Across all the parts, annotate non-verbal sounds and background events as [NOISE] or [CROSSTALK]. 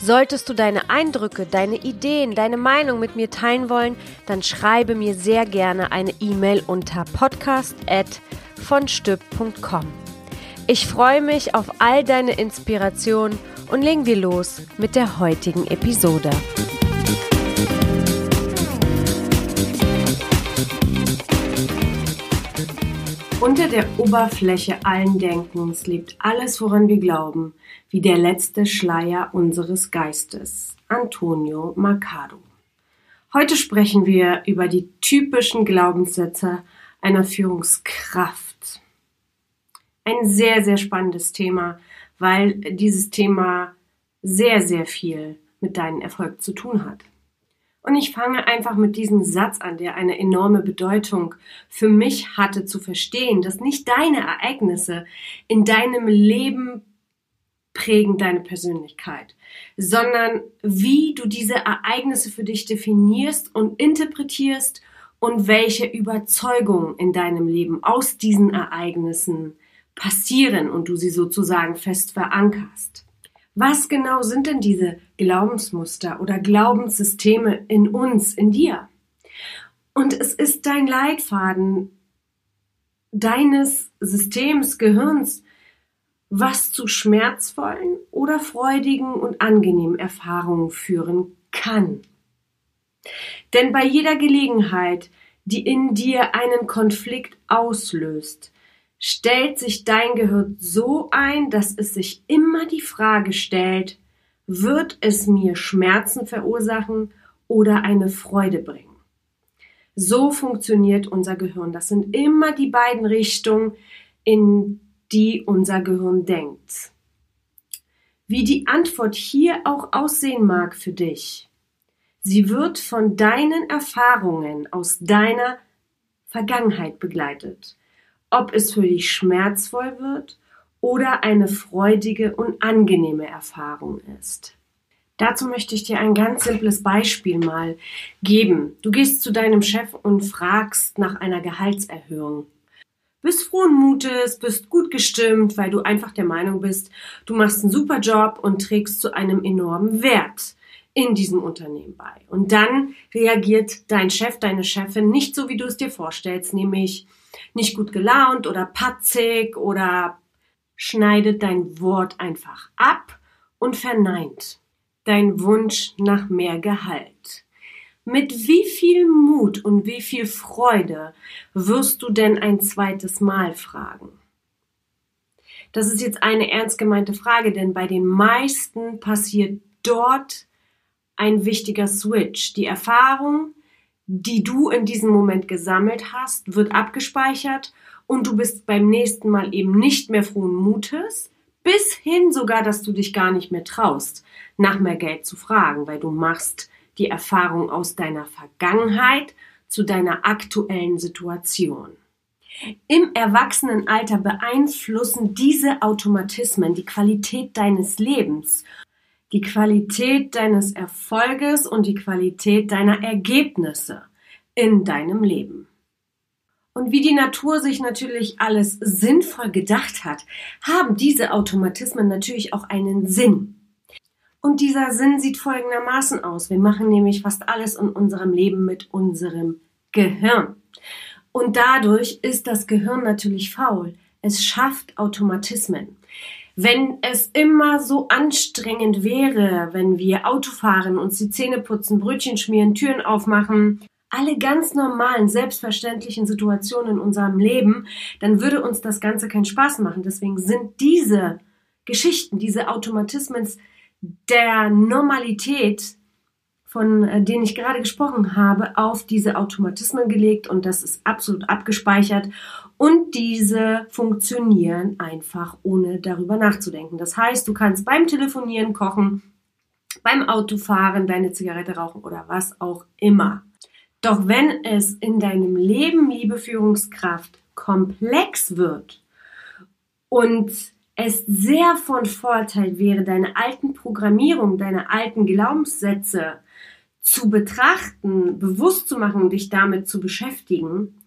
Solltest du deine Eindrücke, deine Ideen, deine Meinung mit mir teilen wollen, dann schreibe mir sehr gerne eine E-Mail unter podcast@vonstück.com. Ich freue mich auf all deine Inspirationen und legen wir los mit der heutigen Episode. Unter der Oberfläche allen Denkens lebt alles, woran wir glauben, wie der letzte Schleier unseres Geistes. Antonio Mercado. Heute sprechen wir über die typischen Glaubenssätze einer Führungskraft. Ein sehr, sehr spannendes Thema, weil dieses Thema sehr, sehr viel mit deinem Erfolg zu tun hat. Und ich fange einfach mit diesem Satz an, der eine enorme Bedeutung für mich hatte, zu verstehen, dass nicht deine Ereignisse in deinem Leben prägen deine Persönlichkeit, sondern wie du diese Ereignisse für dich definierst und interpretierst und welche Überzeugungen in deinem Leben aus diesen Ereignissen passieren und du sie sozusagen fest verankerst. Was genau sind denn diese Glaubensmuster oder Glaubenssysteme in uns, in dir? Und es ist dein Leitfaden deines Systems, Gehirns, was zu schmerzvollen oder freudigen und angenehmen Erfahrungen führen kann. Denn bei jeder Gelegenheit, die in dir einen Konflikt auslöst, stellt sich dein Gehirn so ein, dass es sich immer die Frage stellt, wird es mir Schmerzen verursachen oder eine Freude bringen? So funktioniert unser Gehirn. Das sind immer die beiden Richtungen, in die unser Gehirn denkt. Wie die Antwort hier auch aussehen mag für dich, sie wird von deinen Erfahrungen aus deiner Vergangenheit begleitet ob es für dich schmerzvoll wird oder eine freudige und angenehme Erfahrung ist. Dazu möchte ich dir ein ganz simples Beispiel mal geben. Du gehst zu deinem Chef und fragst nach einer Gehaltserhöhung. Bist frohen Mutes, bist gut gestimmt, weil du einfach der Meinung bist, du machst einen super Job und trägst zu einem enormen Wert in diesem Unternehmen bei. Und dann reagiert dein Chef, deine Chefin nicht so, wie du es dir vorstellst, nämlich nicht gut gelaunt oder patzig oder schneidet dein Wort einfach ab und verneint dein Wunsch nach mehr Gehalt. Mit wie viel Mut und wie viel Freude wirst du denn ein zweites Mal fragen? Das ist jetzt eine ernst gemeinte Frage, denn bei den meisten passiert dort ein wichtiger Switch. Die Erfahrung, die du in diesem Moment gesammelt hast, wird abgespeichert und du bist beim nächsten Mal eben nicht mehr frohen Mutes, bis hin sogar, dass du dich gar nicht mehr traust, nach mehr Geld zu fragen, weil du machst die Erfahrung aus deiner Vergangenheit zu deiner aktuellen Situation. Im Erwachsenenalter beeinflussen diese Automatismen die Qualität deines Lebens die Qualität deines Erfolges und die Qualität deiner Ergebnisse in deinem Leben. Und wie die Natur sich natürlich alles sinnvoll gedacht hat, haben diese Automatismen natürlich auch einen Sinn. Und dieser Sinn sieht folgendermaßen aus. Wir machen nämlich fast alles in unserem Leben mit unserem Gehirn. Und dadurch ist das Gehirn natürlich faul. Es schafft Automatismen. Wenn es immer so anstrengend wäre, wenn wir Auto fahren, uns die Zähne putzen, Brötchen schmieren, Türen aufmachen, alle ganz normalen, selbstverständlichen Situationen in unserem Leben, dann würde uns das Ganze keinen Spaß machen. Deswegen sind diese Geschichten, diese Automatismen der Normalität, von äh, denen ich gerade gesprochen habe, auf diese Automatismen gelegt und das ist absolut abgespeichert und diese funktionieren einfach ohne darüber nachzudenken. Das heißt, du kannst beim Telefonieren kochen, beim Autofahren deine Zigarette rauchen oder was auch immer. Doch wenn es in deinem Leben, liebe Führungskraft, komplex wird und es sehr von Vorteil wäre, deine alten Programmierungen, deine alten Glaubenssätze zu betrachten, bewusst zu machen und dich damit zu beschäftigen,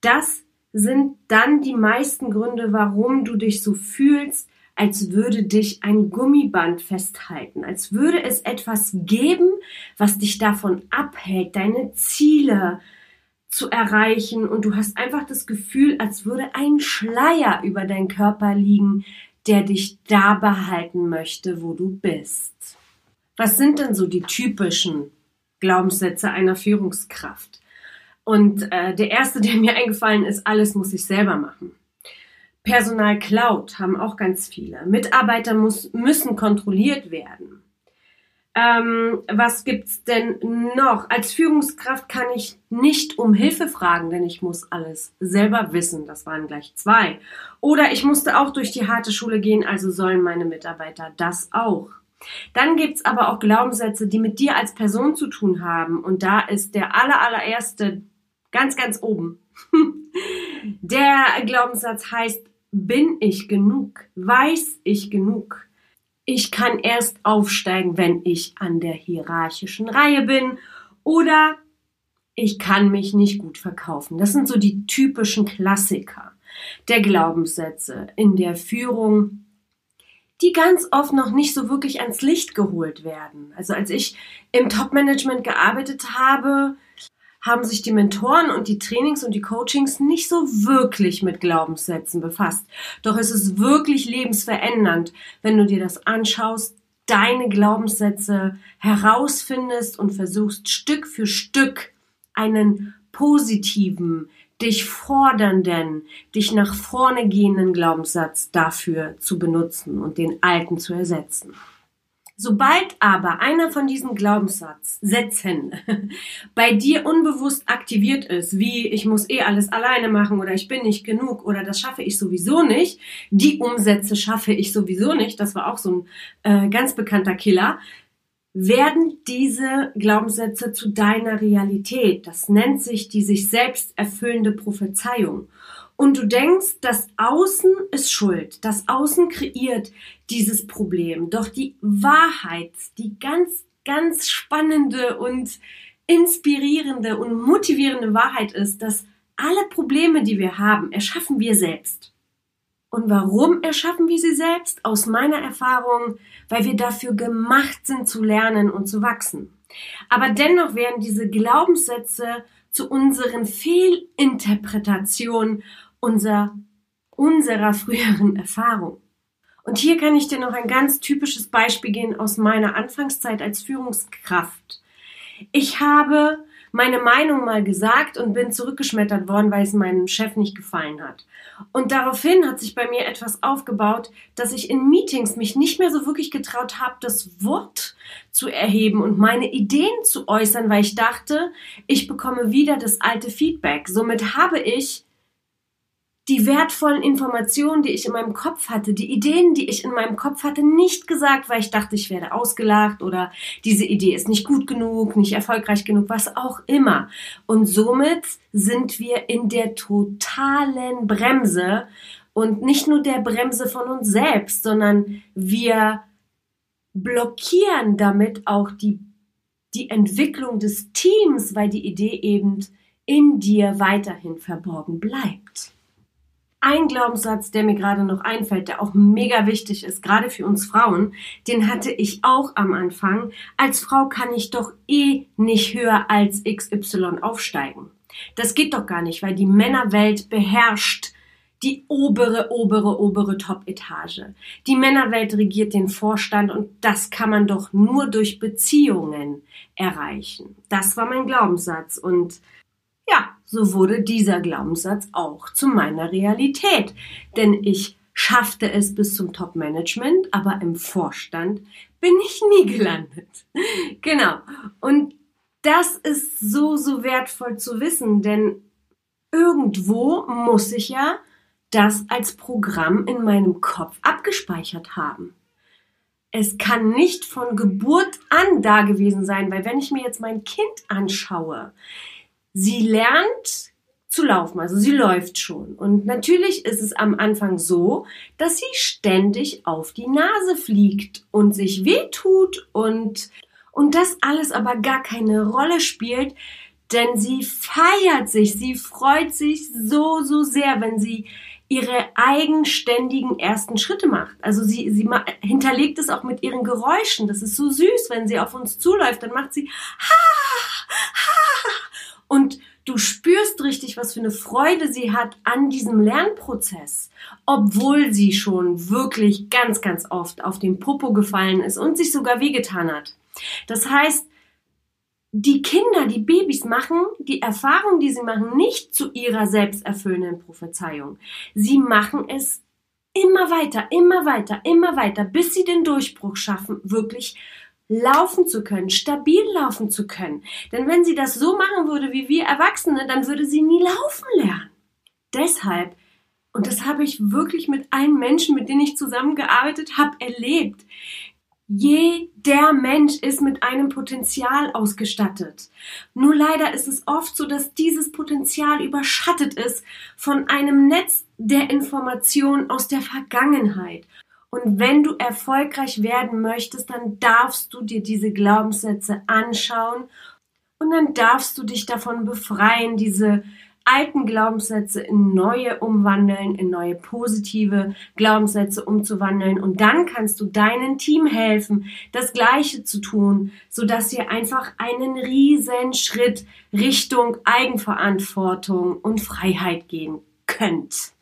das sind dann die meisten Gründe, warum du dich so fühlst, als würde dich ein Gummiband festhalten, als würde es etwas geben, was dich davon abhält, deine Ziele zu erreichen und du hast einfach das Gefühl, als würde ein Schleier über deinen Körper liegen, der dich da behalten möchte, wo du bist. Was sind denn so die typischen Glaubenssätze einer Führungskraft? Und äh, der erste, der mir eingefallen ist, alles muss ich selber machen. Personal Cloud haben auch ganz viele. Mitarbeiter muss, müssen kontrolliert werden. Ähm, was gibt's denn noch? Als Führungskraft kann ich nicht um Hilfe fragen, denn ich muss alles selber wissen. Das waren gleich zwei. Oder ich musste auch durch die harte Schule gehen, also sollen meine Mitarbeiter das auch. Dann gibt's aber auch Glaubenssätze, die mit dir als Person zu tun haben. Und da ist der aller, allererste ganz, ganz oben. [LAUGHS] der Glaubenssatz heißt, bin ich genug? Weiß ich genug? Ich kann erst aufsteigen, wenn ich an der hierarchischen Reihe bin oder ich kann mich nicht gut verkaufen. Das sind so die typischen Klassiker der Glaubenssätze in der Führung, die ganz oft noch nicht so wirklich ans Licht geholt werden. Also als ich im Top-Management gearbeitet habe, haben sich die Mentoren und die Trainings und die Coachings nicht so wirklich mit Glaubenssätzen befasst. Doch es ist wirklich lebensverändernd, wenn du dir das anschaust, deine Glaubenssätze herausfindest und versuchst Stück für Stück einen positiven, dich fordernden, dich nach vorne gehenden Glaubenssatz dafür zu benutzen und den alten zu ersetzen. Sobald aber einer von diesen Glaubenssätzen [LAUGHS] bei dir unbewusst aktiviert ist, wie ich muss eh alles alleine machen oder ich bin nicht genug oder das schaffe ich sowieso nicht, die Umsätze schaffe ich sowieso nicht, das war auch so ein äh, ganz bekannter Killer, werden diese Glaubenssätze zu deiner Realität. Das nennt sich die sich selbst erfüllende Prophezeiung und du denkst, das Außen ist schuld, das Außen kreiert dieses Problem. Doch die Wahrheit, die ganz, ganz spannende und inspirierende und motivierende Wahrheit ist, dass alle Probleme, die wir haben, erschaffen wir selbst. Und warum erschaffen wir sie selbst? Aus meiner Erfahrung, weil wir dafür gemacht sind zu lernen und zu wachsen. Aber dennoch werden diese Glaubenssätze zu unseren Fehlinterpretationen unser, unserer früheren Erfahrung. Und hier kann ich dir noch ein ganz typisches Beispiel geben aus meiner Anfangszeit als Führungskraft. Ich habe meine Meinung mal gesagt und bin zurückgeschmettert worden, weil es meinem Chef nicht gefallen hat. Und daraufhin hat sich bei mir etwas aufgebaut, dass ich in Meetings mich nicht mehr so wirklich getraut habe, das Wort zu erheben und meine Ideen zu äußern, weil ich dachte, ich bekomme wieder das alte Feedback. Somit habe ich die wertvollen Informationen, die ich in meinem Kopf hatte, die Ideen, die ich in meinem Kopf hatte, nicht gesagt, weil ich dachte, ich werde ausgelacht oder diese Idee ist nicht gut genug, nicht erfolgreich genug, was auch immer. Und somit sind wir in der totalen Bremse und nicht nur der Bremse von uns selbst, sondern wir blockieren damit auch die, die Entwicklung des Teams, weil die Idee eben in dir weiterhin verborgen bleibt ein Glaubenssatz, der mir gerade noch einfällt, der auch mega wichtig ist, gerade für uns Frauen, den hatte ich auch am Anfang. Als Frau kann ich doch eh nicht höher als XY aufsteigen. Das geht doch gar nicht, weil die Männerwelt beherrscht die obere, obere, obere Top-Etage. Die Männerwelt regiert den Vorstand und das kann man doch nur durch Beziehungen erreichen. Das war mein Glaubenssatz und ja, so wurde dieser Glaubenssatz auch zu meiner Realität. Denn ich schaffte es bis zum Top-Management, aber im Vorstand bin ich nie gelandet. [LAUGHS] genau. Und das ist so, so wertvoll zu wissen, denn irgendwo muss ich ja das als Programm in meinem Kopf abgespeichert haben. Es kann nicht von Geburt an da gewesen sein, weil wenn ich mir jetzt mein Kind anschaue, Sie lernt zu laufen, also sie läuft schon. Und natürlich ist es am Anfang so, dass sie ständig auf die Nase fliegt und sich wehtut und, und das alles aber gar keine Rolle spielt, denn sie feiert sich, sie freut sich so, so sehr, wenn sie ihre eigenständigen ersten Schritte macht. Also sie, sie hinterlegt es auch mit ihren Geräuschen. Das ist so süß, wenn sie auf uns zuläuft, dann macht sie ha. Und du spürst richtig, was für eine Freude sie hat an diesem Lernprozess, obwohl sie schon wirklich ganz, ganz oft auf den Popo gefallen ist und sich sogar wehgetan hat. Das heißt, die Kinder, die Babys machen die Erfahrung, die sie machen, nicht zu ihrer selbsterfüllenden Prophezeiung. Sie machen es immer weiter, immer weiter, immer weiter, bis sie den Durchbruch schaffen, wirklich laufen zu können, stabil laufen zu können. Denn wenn sie das so machen würde wie wir Erwachsene, dann würde sie nie laufen lernen. Deshalb, und das habe ich wirklich mit allen Menschen, mit denen ich zusammengearbeitet habe, erlebt, jeder Mensch ist mit einem Potenzial ausgestattet. Nur leider ist es oft so, dass dieses Potenzial überschattet ist von einem Netz der Informationen aus der Vergangenheit. Und wenn du erfolgreich werden möchtest, dann darfst du dir diese Glaubenssätze anschauen und dann darfst du dich davon befreien, diese alten Glaubenssätze in neue umwandeln, in neue positive Glaubenssätze umzuwandeln. Und dann kannst du deinem Team helfen, das Gleiche zu tun, sodass ihr einfach einen riesen Schritt Richtung Eigenverantwortung und Freiheit gehen könnt.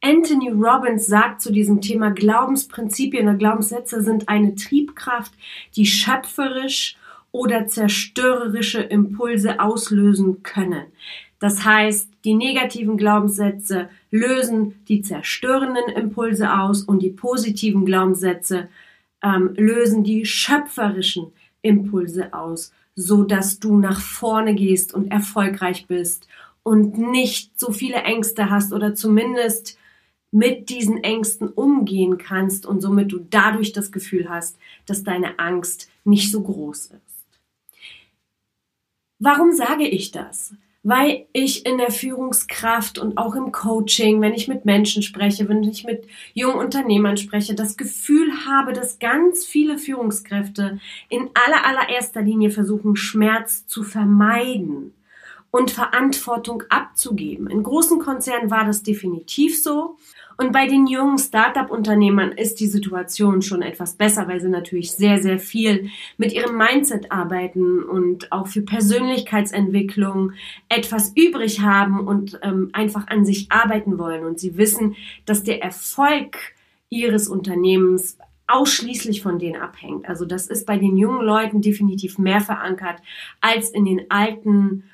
Anthony Robbins sagt zu diesem Thema Glaubensprinzipien oder Glaubenssätze sind eine Triebkraft, die schöpferisch oder zerstörerische Impulse auslösen können. Das heißt, die negativen Glaubenssätze lösen die zerstörenden Impulse aus und die positiven Glaubenssätze ähm, lösen die schöpferischen Impulse aus, so dass du nach vorne gehst und erfolgreich bist und nicht so viele Ängste hast oder zumindest mit diesen Ängsten umgehen kannst und somit du dadurch das Gefühl hast, dass deine Angst nicht so groß ist. Warum sage ich das? weil ich in der Führungskraft und auch im Coaching, wenn ich mit Menschen spreche, wenn ich mit jungen Unternehmern spreche, das Gefühl habe, dass ganz viele Führungskräfte in aller allererster Linie versuchen, Schmerz zu vermeiden und Verantwortung abzugeben. In großen Konzernen war das definitiv so und bei den jungen Startup-Unternehmern ist die Situation schon etwas besser, weil sie natürlich sehr, sehr viel mit ihrem Mindset arbeiten und auch für Persönlichkeitsentwicklung etwas übrig haben und ähm, einfach an sich arbeiten wollen. Und sie wissen, dass der Erfolg ihres Unternehmens ausschließlich von denen abhängt. Also das ist bei den jungen Leuten definitiv mehr verankert als in den alten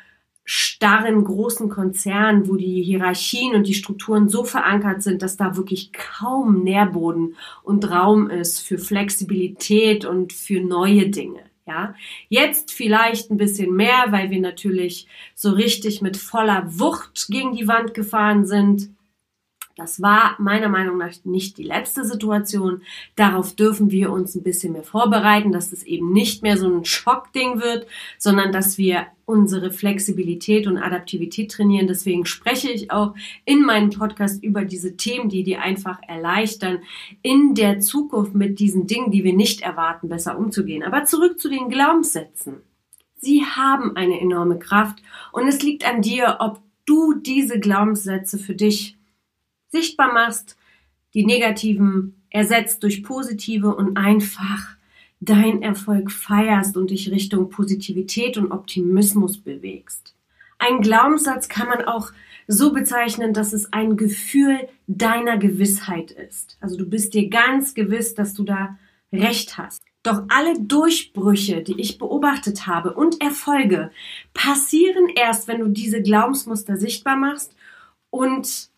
starren großen Konzernen, wo die Hierarchien und die Strukturen so verankert sind, dass da wirklich kaum Nährboden und Raum ist für Flexibilität und für neue Dinge. Ja, jetzt vielleicht ein bisschen mehr, weil wir natürlich so richtig mit voller Wucht gegen die Wand gefahren sind. Das war meiner Meinung nach nicht die letzte Situation. Darauf dürfen wir uns ein bisschen mehr vorbereiten, dass es eben nicht mehr so ein Schockding wird, sondern dass wir unsere Flexibilität und Adaptivität trainieren. Deswegen spreche ich auch in meinem Podcast über diese Themen, die dir einfach erleichtern, in der Zukunft mit diesen Dingen, die wir nicht erwarten, besser umzugehen. Aber zurück zu den Glaubenssätzen. Sie haben eine enorme Kraft und es liegt an dir, ob du diese Glaubenssätze für dich sichtbar machst, die negativen ersetzt durch positive und einfach dein Erfolg feierst und dich Richtung Positivität und Optimismus bewegst. Ein Glaubenssatz kann man auch so bezeichnen, dass es ein Gefühl deiner Gewissheit ist. Also du bist dir ganz gewiss, dass du da recht hast. Doch alle Durchbrüche, die ich beobachtet habe und Erfolge passieren erst, wenn du diese Glaubensmuster sichtbar machst und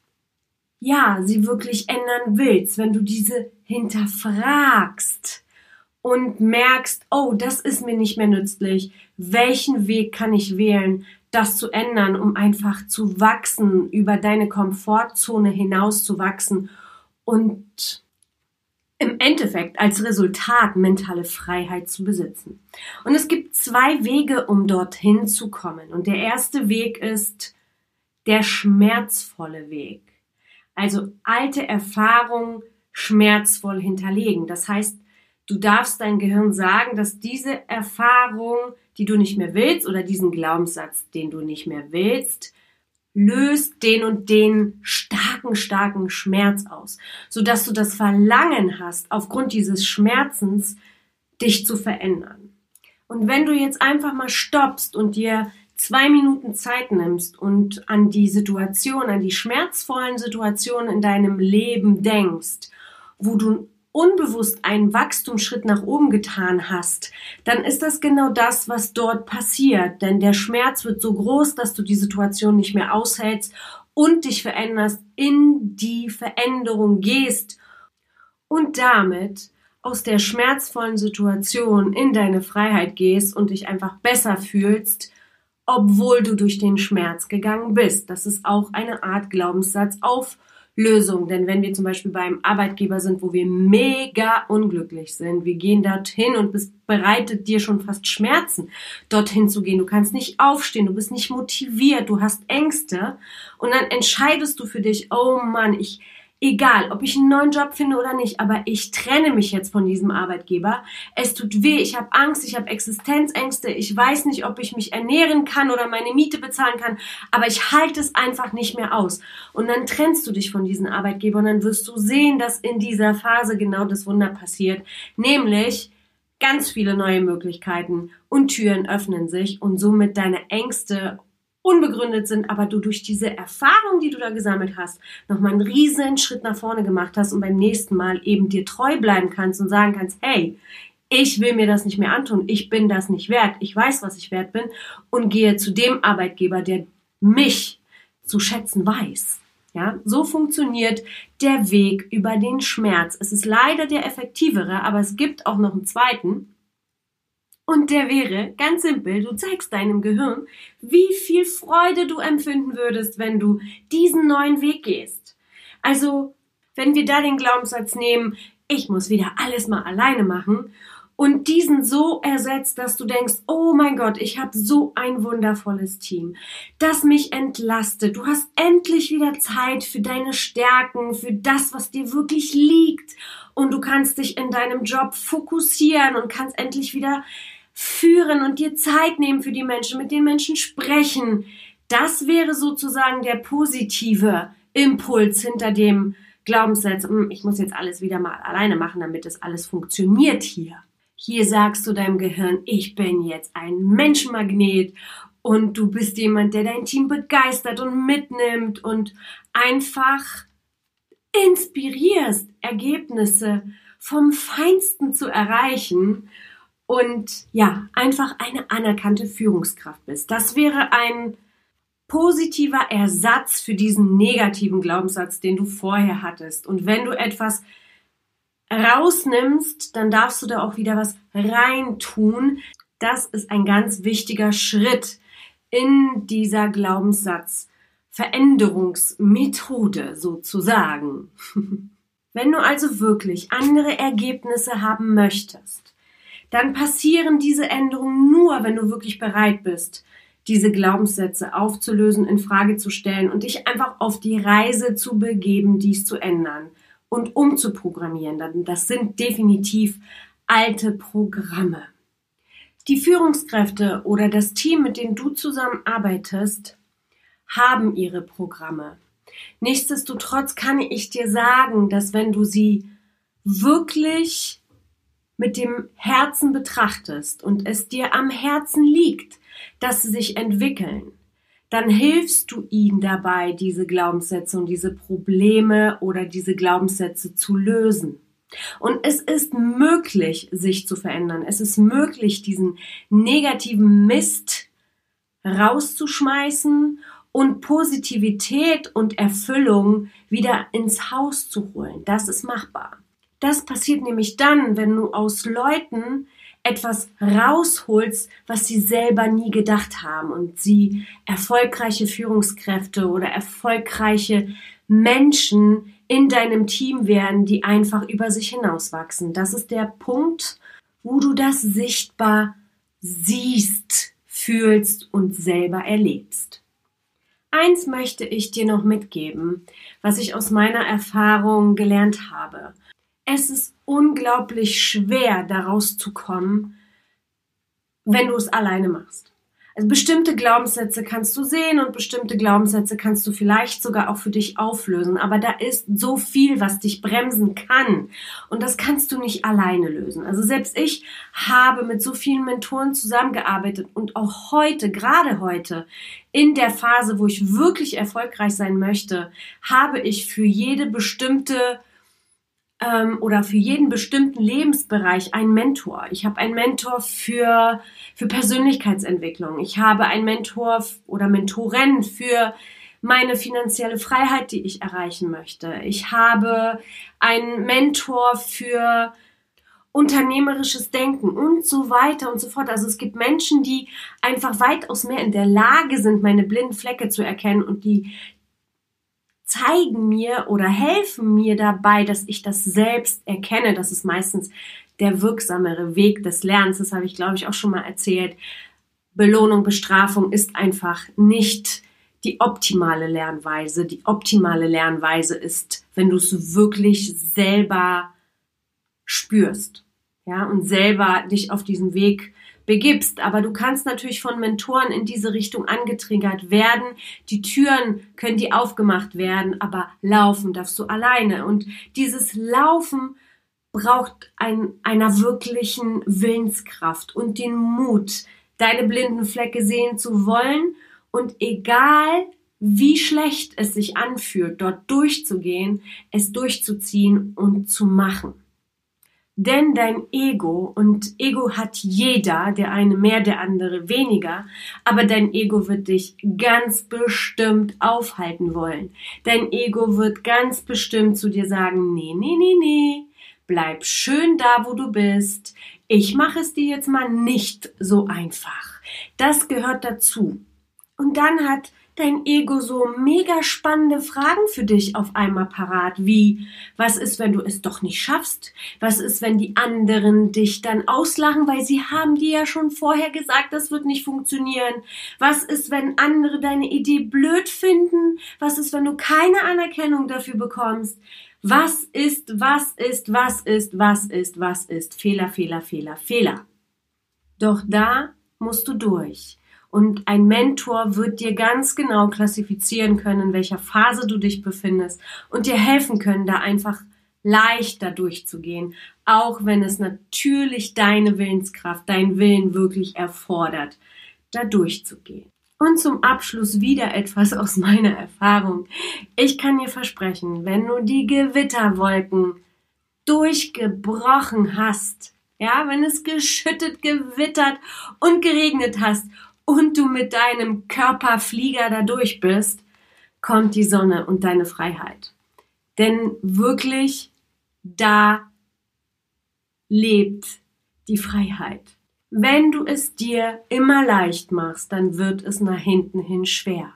ja, sie wirklich ändern willst, wenn du diese hinterfragst und merkst, oh, das ist mir nicht mehr nützlich, welchen Weg kann ich wählen, das zu ändern, um einfach zu wachsen, über deine Komfortzone hinaus zu wachsen und im Endeffekt als Resultat mentale Freiheit zu besitzen. Und es gibt zwei Wege, um dorthin zu kommen. Und der erste Weg ist der schmerzvolle Weg. Also alte Erfahrungen schmerzvoll hinterlegen. Das heißt, du darfst dein Gehirn sagen, dass diese Erfahrung, die du nicht mehr willst, oder diesen Glaubenssatz, den du nicht mehr willst, löst den und den starken, starken Schmerz aus, sodass du das Verlangen hast, aufgrund dieses Schmerzens dich zu verändern. Und wenn du jetzt einfach mal stoppst und dir zwei Minuten Zeit nimmst und an die Situation, an die schmerzvollen Situationen in deinem Leben denkst, wo du unbewusst einen Wachstumsschritt nach oben getan hast, dann ist das genau das, was dort passiert. Denn der Schmerz wird so groß, dass du die Situation nicht mehr aushältst und dich veränderst, in die Veränderung gehst und damit aus der schmerzvollen Situation in deine Freiheit gehst und dich einfach besser fühlst, obwohl du durch den Schmerz gegangen bist. Das ist auch eine Art Glaubenssatz auf Lösung. Denn wenn wir zum Beispiel beim Arbeitgeber sind, wo wir mega unglücklich sind, wir gehen dorthin und es bereitet dir schon fast Schmerzen, dorthin zu gehen. Du kannst nicht aufstehen, du bist nicht motiviert, du hast Ängste und dann entscheidest du für dich, oh Mann, ich egal, ob ich einen neuen Job finde oder nicht, aber ich trenne mich jetzt von diesem Arbeitgeber. Es tut weh, ich habe Angst, ich habe Existenzängste, ich weiß nicht, ob ich mich ernähren kann oder meine Miete bezahlen kann, aber ich halte es einfach nicht mehr aus. Und dann trennst du dich von diesem Arbeitgeber und dann wirst du sehen, dass in dieser Phase genau das Wunder passiert, nämlich ganz viele neue Möglichkeiten und Türen öffnen sich und somit deine Ängste unbegründet sind, aber du durch diese Erfahrung, die du da gesammelt hast, nochmal einen riesen Schritt nach vorne gemacht hast und beim nächsten Mal eben dir treu bleiben kannst und sagen kannst, hey, ich will mir das nicht mehr antun, ich bin das nicht wert, ich weiß, was ich wert bin und gehe zu dem Arbeitgeber, der mich zu schätzen weiß. Ja, so funktioniert der Weg über den Schmerz. Es ist leider der effektivere, aber es gibt auch noch einen zweiten. Und der wäre ganz simpel, du zeigst deinem Gehirn, wie viel Freude du empfinden würdest, wenn du diesen neuen Weg gehst. Also, wenn wir da den Glaubenssatz nehmen, ich muss wieder alles mal alleine machen und diesen so ersetzt, dass du denkst, oh mein Gott, ich habe so ein wundervolles Team, das mich entlastet. Du hast endlich wieder Zeit für deine Stärken, für das, was dir wirklich liegt und du kannst dich in deinem Job fokussieren und kannst endlich wieder führen und dir Zeit nehmen für die Menschen, mit den Menschen sprechen. Das wäre sozusagen der positive Impuls hinter dem Glaubenssatz, hm, ich muss jetzt alles wieder mal alleine machen, damit es alles funktioniert hier. Hier sagst du deinem Gehirn, ich bin jetzt ein Menschenmagnet und du bist jemand, der dein Team begeistert und mitnimmt und einfach inspirierst, Ergebnisse vom Feinsten zu erreichen und ja, einfach eine anerkannte Führungskraft bist. Das wäre ein positiver Ersatz für diesen negativen Glaubenssatz, den du vorher hattest. Und wenn du etwas rausnimmst, dann darfst du da auch wieder was reintun. Das ist ein ganz wichtiger Schritt in dieser Glaubenssatz Veränderungsmethode sozusagen. [LAUGHS] Wenn du also wirklich andere Ergebnisse haben möchtest, dann passieren diese Änderungen nur, wenn du wirklich bereit bist, diese Glaubenssätze aufzulösen, in Frage zu stellen und dich einfach auf die Reise zu begeben, dies zu ändern und umzuprogrammieren. Das sind definitiv alte Programme. Die Führungskräfte oder das Team, mit dem du zusammenarbeitest, haben ihre Programme. Nichtsdestotrotz kann ich dir sagen, dass wenn du sie wirklich mit dem Herzen betrachtest und es dir am Herzen liegt, dass sie sich entwickeln, dann hilfst du ihnen dabei, diese Glaubenssätze und diese Probleme oder diese Glaubenssätze zu lösen. Und es ist möglich, sich zu verändern. Es ist möglich, diesen negativen Mist rauszuschmeißen und Positivität und Erfüllung wieder ins Haus zu holen. Das ist machbar. Das passiert nämlich dann, wenn du aus Leuten etwas rausholst, was sie selber nie gedacht haben und sie erfolgreiche Führungskräfte oder erfolgreiche Menschen in deinem Team werden, die einfach über sich hinauswachsen. Das ist der Punkt, wo du das sichtbar siehst, fühlst und selber erlebst. Eins möchte ich dir noch mitgeben, was ich aus meiner Erfahrung gelernt habe. Es ist unglaublich schwer, daraus zu kommen, wenn du es alleine machst. Also bestimmte Glaubenssätze kannst du sehen und bestimmte Glaubenssätze kannst du vielleicht sogar auch für dich auflösen. Aber da ist so viel, was dich bremsen kann. Und das kannst du nicht alleine lösen. Also selbst ich habe mit so vielen Mentoren zusammengearbeitet und auch heute, gerade heute, in der Phase, wo ich wirklich erfolgreich sein möchte, habe ich für jede bestimmte ähm, oder für jeden bestimmten Lebensbereich einen Mentor. Ich habe einen Mentor für, für Persönlichkeitsentwicklung. Ich habe einen Mentor oder Mentorin für meine finanzielle Freiheit, die ich erreichen möchte. Ich habe einen Mentor für unternehmerisches Denken und so weiter und so fort. Also es gibt Menschen, die einfach weitaus mehr in der Lage sind, meine blinden Flecke zu erkennen und die zeigen mir oder helfen mir dabei, dass ich das selbst erkenne. Das ist meistens der wirksamere Weg des Lernens. Das habe ich, glaube ich, auch schon mal erzählt. Belohnung, Bestrafung ist einfach nicht die optimale Lernweise. Die optimale Lernweise ist, wenn du es wirklich selber spürst. Ja, und selber dich auf diesen Weg begibst. Aber du kannst natürlich von Mentoren in diese Richtung angetriggert werden. Die Türen können dir aufgemacht werden, aber laufen darfst du alleine. Und dieses Laufen braucht ein, einer wirklichen Willenskraft und den Mut, deine blinden Flecke sehen zu wollen. Und egal, wie schlecht es sich anfühlt, dort durchzugehen, es durchzuziehen und zu machen. Denn dein Ego, und Ego hat jeder, der eine mehr, der andere weniger, aber dein Ego wird dich ganz bestimmt aufhalten wollen. Dein Ego wird ganz bestimmt zu dir sagen, nee, nee, nee, nee, bleib schön da, wo du bist. Ich mache es dir jetzt mal nicht so einfach. Das gehört dazu. Und dann hat dein Ego so mega spannende Fragen für dich auf einmal parat, wie was ist, wenn du es doch nicht schaffst? Was ist, wenn die anderen dich dann auslachen, weil sie haben dir ja schon vorher gesagt, das wird nicht funktionieren? Was ist, wenn andere deine Idee blöd finden? Was ist, wenn du keine Anerkennung dafür bekommst? Was ist, was ist, was ist, was ist, was ist? Fehler, Fehler, Fehler, Fehler. Doch da musst du durch. Und ein Mentor wird dir ganz genau klassifizieren können, in welcher Phase du dich befindest und dir helfen können, da einfach leichter durchzugehen, auch wenn es natürlich deine Willenskraft, dein Willen wirklich erfordert, da durchzugehen. Und zum Abschluss wieder etwas aus meiner Erfahrung. Ich kann dir versprechen, wenn du die Gewitterwolken durchgebrochen hast, ja, wenn es geschüttet, gewittert und geregnet hast und du mit deinem Körperflieger da durch bist, kommt die Sonne und deine Freiheit. Denn wirklich da lebt die Freiheit. Wenn du es dir immer leicht machst, dann wird es nach hinten hin schwer.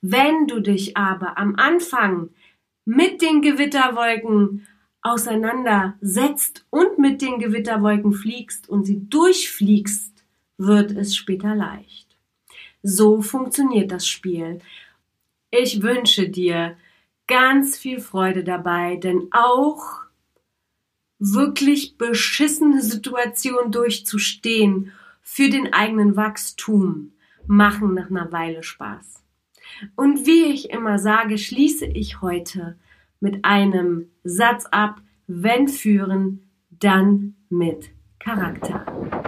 Wenn du dich aber am Anfang mit den Gewitterwolken auseinandersetzt und mit den Gewitterwolken fliegst und sie durchfliegst, wird es später leicht. So funktioniert das Spiel. Ich wünsche dir ganz viel Freude dabei, denn auch wirklich beschissene Situationen durchzustehen für den eigenen Wachstum machen nach einer Weile Spaß. Und wie ich immer sage, schließe ich heute mit einem Satz ab, wenn führen, dann mit Charakter.